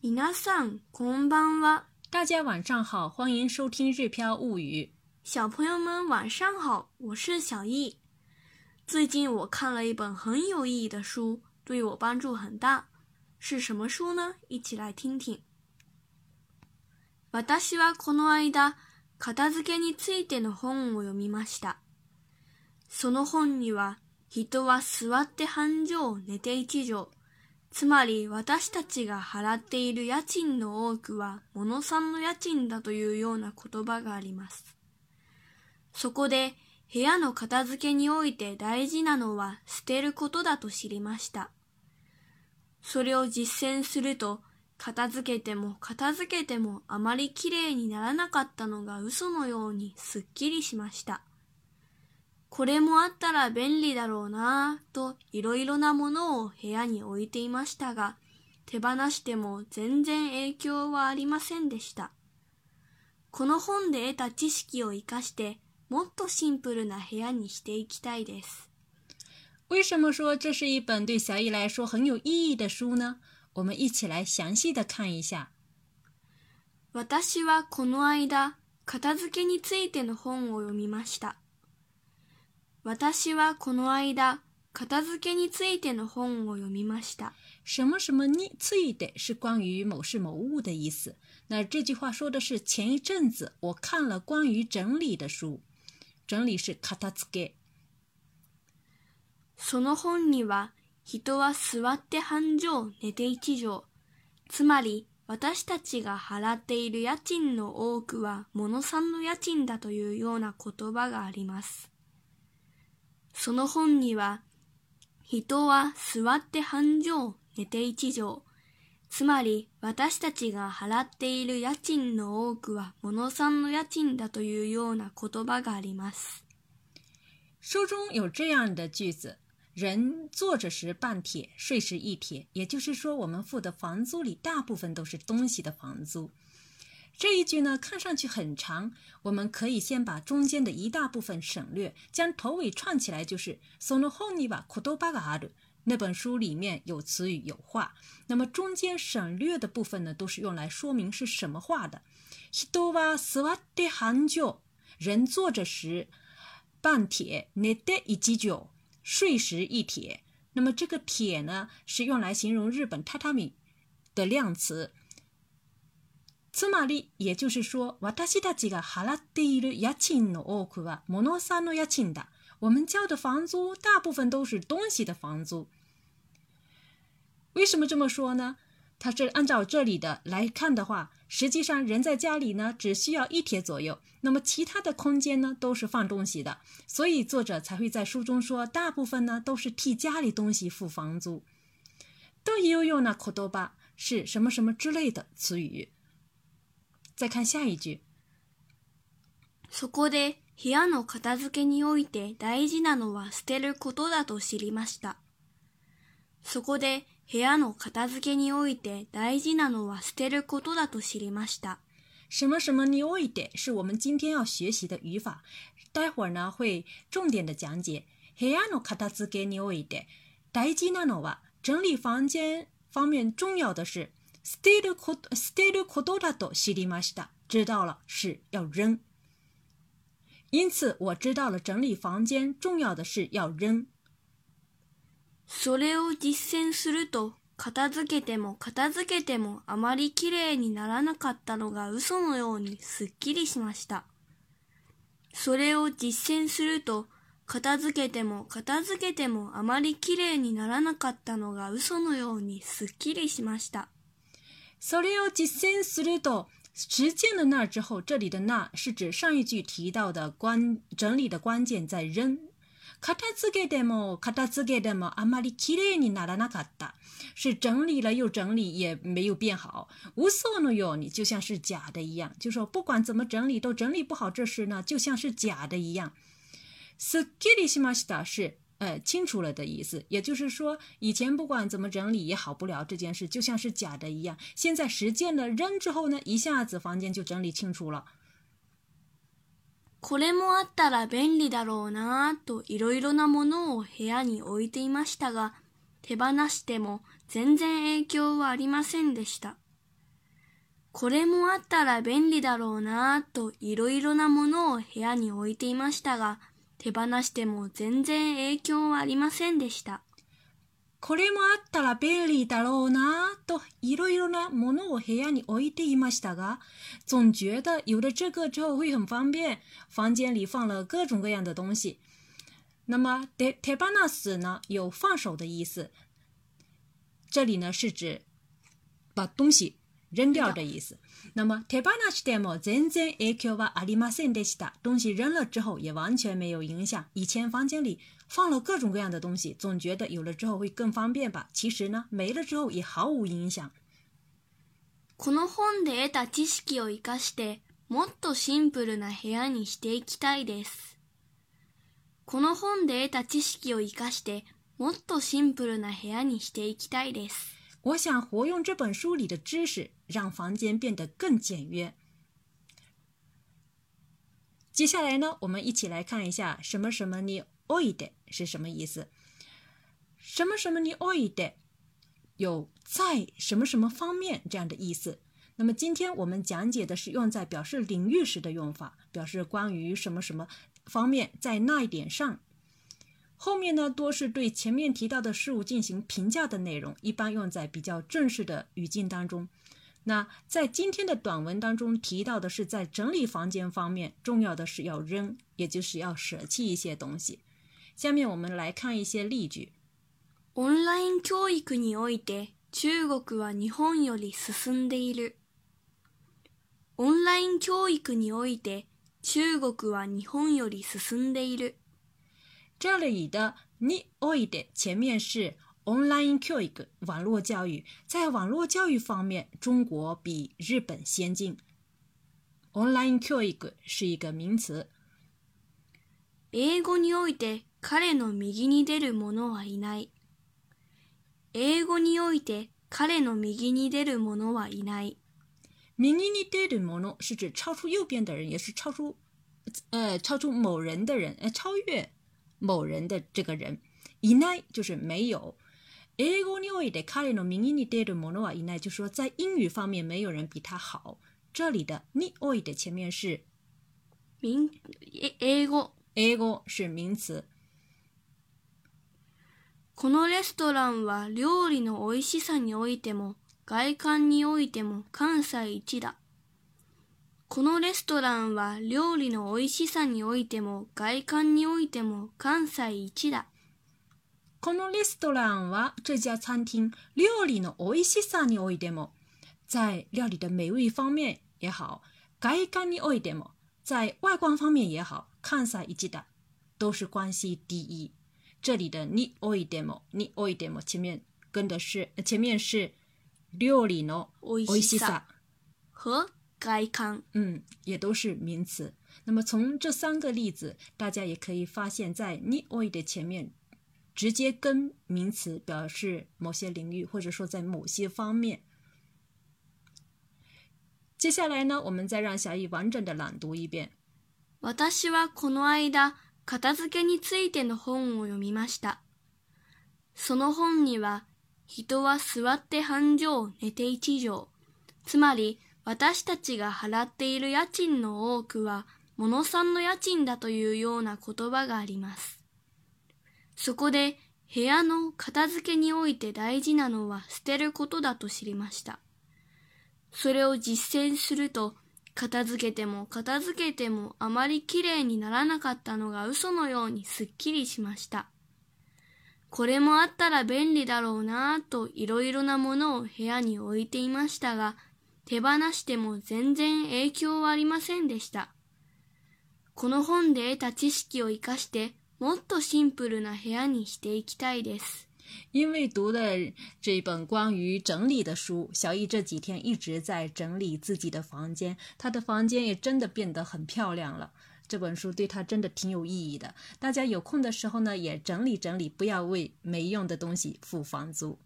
皆さんこんばんは。大家晚上好，欢迎收听《日飘物语》。小朋友们晚上好，我是小易。最近我看了一本很有意义的书，对我帮助很大。是什么书呢？一起来听听。私はこの間片付けについての本を読みました。その本には、人は座って半乗、寝て一乗。つまり私たちが払っている家賃の多くは物ノさんの家賃だというような言葉があります。そこで部屋の片付けにおいて大事なのは捨てることだと知りました。それを実践すると片付けても片付けてもあまりきれいにならなかったのが嘘のようにすっきりしました。これもあったら便利だろうなぁといろいろなものを部屋に置いていましたが、手放しても全然影響はありませんでした。この本で得た知識を活かして、もっとシンプルな部屋にしていきたいです。为什么说这是一本对小来说很有意义的书呢？我们一起来详细的看一下。私はこの間、片付けについての本を読みました。私はこの間、片付けについての本を読みました。什么什么について是关于某事某物的意思。那这句话说的是前一阵子我看了关于整理的书。整理是片付け。その本には、人は座って半畳、寝て一畳。つまり、私たちが払っている家賃の多くは、物産の家賃だというような言葉があります。その本には、人は座って半畳、寝て一畳。つまり、私たちが払っている家賃の多くは、物んの家賃だというような言葉があります。書中有这样的句子。人坐着时半铁，睡时一铁，也就是说，我们付的房租里大部分都是东西的房租。这一句呢，看上去很长，我们可以先把中间的一大部分省略，将头尾串起来，就是 sono honiwa kudo bagaru。那本书里面有词语有话，那么中间省略的部分呢，都是用来说明是什么话的。hido wa swade hanjo，人坐着时，半铁 ne de iti jo，睡时一铁。那么这个铁呢，是用来形容日本榻榻米的量词。つまり，也就是说，私たちが払っている家賃の多くはモノさんの家賃だ。我们交的房租大部分都是东西的房租。为什么这么说呢？它是按照这里的来看的话，实际上人在家里呢只需要一天左右，那么其他的空间呢都是放东西的，所以作者才会在书中说大部分呢都是替家里东西付房租。でゆうようなことば是什么什么之类的词语。再看下一句。そこで部屋の片付けにおいて大事なのは捨てることだと知りました。そこで部屋の片付けにおいて大事なのは捨てることだと知りました。什么什么において是我们今天要学习的语法，待会儿呢会重点的讲解。部屋の片付けにおいて大事なのは整理房间方面重要的捨てること、捨てることだと知りました。知道了是要扔。因此我知道了整理房间重要的是要扔。それを実践すると、片付けても片付けてもあまり綺麗にならなかったのが嘘のようにすっきりしました。それを実践すると、片付けても片付けてもあまり綺麗にならなかったのが嘘のようにすっきりしました。それを実践すると，实践了那之后，这里的那是指上一句提到的关整理的关键在扔。是整理了又整理也没有变好。无所谓哟，你就像是假的一样，就说不管怎么整理都整理不好这事呢，就像是假的一样。是。呃，清楚了的意思，也就是说，以前不管怎么整理也好不了这件事，就像是假的一样。现在实践了扔之后呢，一下子房间就整理清楚了。これもあったら便利だろうなあといろいろなものを部屋に置いていましたが、手放しても全然影響はありませんでした。これもあったら便利だろうなあといろいろなものを部屋に置いていましたが。手放しても全然影響はありませんでした。これもあったら便利だろうなといろいろなものを部屋に置いていましたが、总觉得有了这个之后会很方便。房间里放了各种各样的东西。那么手手放す呢有放手的意思，这里呢是指把东西扔掉的意思。那么手放しても全然影響はありませんでした。东西扔了之后也完全没有影响。以前房间里放了各种各样的东西，总觉得有了之后会更方便吧。其实呢，没了之后也毫无影この本で得た知識を生かして、もっとシンプルな部屋にしていきたいです。この本で得た知識を生かして、もっとシンプルな部屋にしていきたいです。我想活用这本书里的知识，让房间变得更简约。接下来呢，我们一起来看一下“什么什么你 oid” 是什么意思。“什么什么你 oid” 有在什么什么方面这样的意思。那么今天我们讲解的是用在表示领域时的用法，表示关于什么什么方面，在那一点上。后面呢，多是对前面提到的事物进行评价的内容，一般用在比较正式的语境当中。那在今天的短文当中提到的是，在整理房间方面，重要的是要扔，也就是要舍弃一些东西。下面我们来看一些例句。オンライン教育において、中国は日本より進んでいる。オンライン教育において、中国は日本より進んでいる。これ言において、前面是。Online 教育，网络教育，在网络教育方面，中国比日本先进。Online 教育是一个名词。英語において、彼の右に出るものはいない。英語において、彼の右に出るものはいない。右に出るものは是指超出右边的人，也是超出呃超出某人的人，呃超越某人的这个人。いない就是没有。英語において彼の右に出る者はいない，就说在英语方面没有人比他好。这里的において前面是名英語，英語是名词。このレストランは料理の美味しさにおいても外観においても関西一だ。このレストランは料理の美味しさにおいても外観においても関西一だ。このレストランは这家餐厅料理の美味しさにおいても、在料理的美味方面也好、外観においても、在外观方面也好、関さ一だ都是关系第一。这里的におい d も、におい d も、前面跟的是前面是料理の美味しさ和外観，嗯，也都是名词。那么从这三个例子，大家也可以发现，在に多い的前面。直接跟名词表示某些领域或者说在某些方面。接下来呢，我们再让小易完整的朗读一遍。私はこの間、片付けについての本を読みました。その本には、人は座って半畳、寝て一畳。つまり、私たちが払っている家賃の多くは、物産の家賃だというような言葉があります。そこで部屋の片付けにおいて大事なのは捨てることだと知りました。それを実践すると片付けても片付けてもあまりきれいにならなかったのが嘘のようにすっきりしました。これもあったら便利だろうなぁといろいろなものを部屋に置いていましたが、手放しても全然影響はありませんでした。この本で得た知識を活かして因为读了这本关于整理的书，小易这几天一直在整理自己的房间，他的房间也真的变得很漂亮了。这本书对他真的挺有意义的。大家有空的时候呢，也整理整理，不要为没用的东西付房租。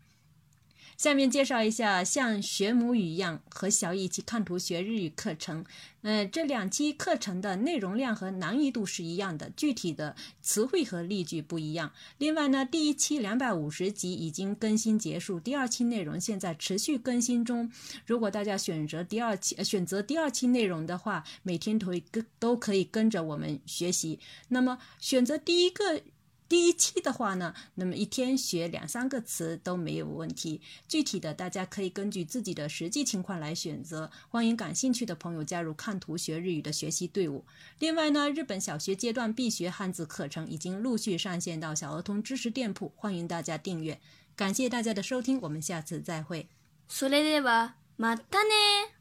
下面介绍一下，像学母语一样和小艺一起看图学日语课程。嗯，这两期课程的内容量和难易度是一样的，具体的词汇和例句不一样。另外呢，第一期两百五十集已经更新结束，第二期内容现在持续更新中。如果大家选择第二期，选择第二期内容的话，每天可以跟都可以跟着我们学习。那么选择第一个。第一期的话呢，那么一天学两三个词都没有问题。具体的，大家可以根据自己的实际情况来选择。欢迎感兴趣的朋友加入看图学日语的学习队伍。另外呢，日本小学阶段必学汉字课程已经陆续上线到小儿童知识店铺，欢迎大家订阅。感谢大家的收听，我们下次再会。それではまたね。